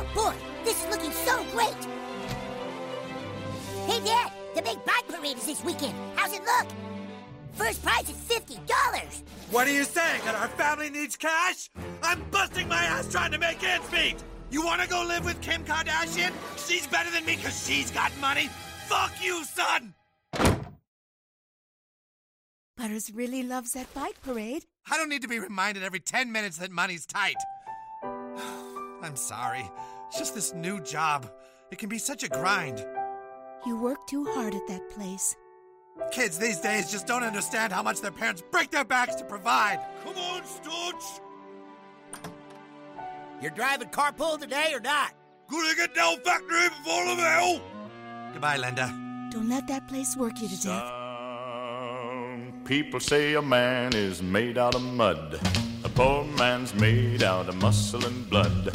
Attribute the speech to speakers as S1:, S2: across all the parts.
S1: Oh boy, this is looking so great! Hey Dad, the big bike parade is this weekend. How's it look? First prize is $50.
S2: What are you saying? That our family needs cash? I'm busting my ass trying to make ends meet! You wanna go live with Kim Kardashian? She's better than me because she's got money? Fuck you, son!
S3: Butters really loves that bike parade.
S2: I don't need to be reminded every 10 minutes that money's tight. I'm sorry. It's just this new job. It can be such a grind.
S3: You work too hard at that place.
S2: Kids these days just don't understand how much their parents break their backs to provide. Come on, Stotch!
S4: You're driving carpool today or not?
S2: Gonna get down factory before the bell! Goodbye, Linda.
S3: Don't let that place work you to death.
S5: Some people say a man is made out of mud. A poor man's made out of muscle and blood.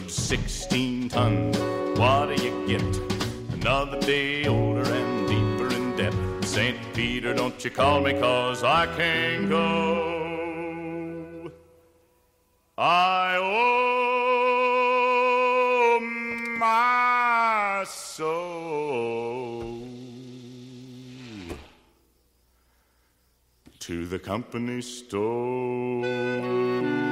S5: You load 16 tons, what do you get? Another day older and deeper in debt. St. Peter, don't you call me, cause I can't go. I owe my soul to the company store.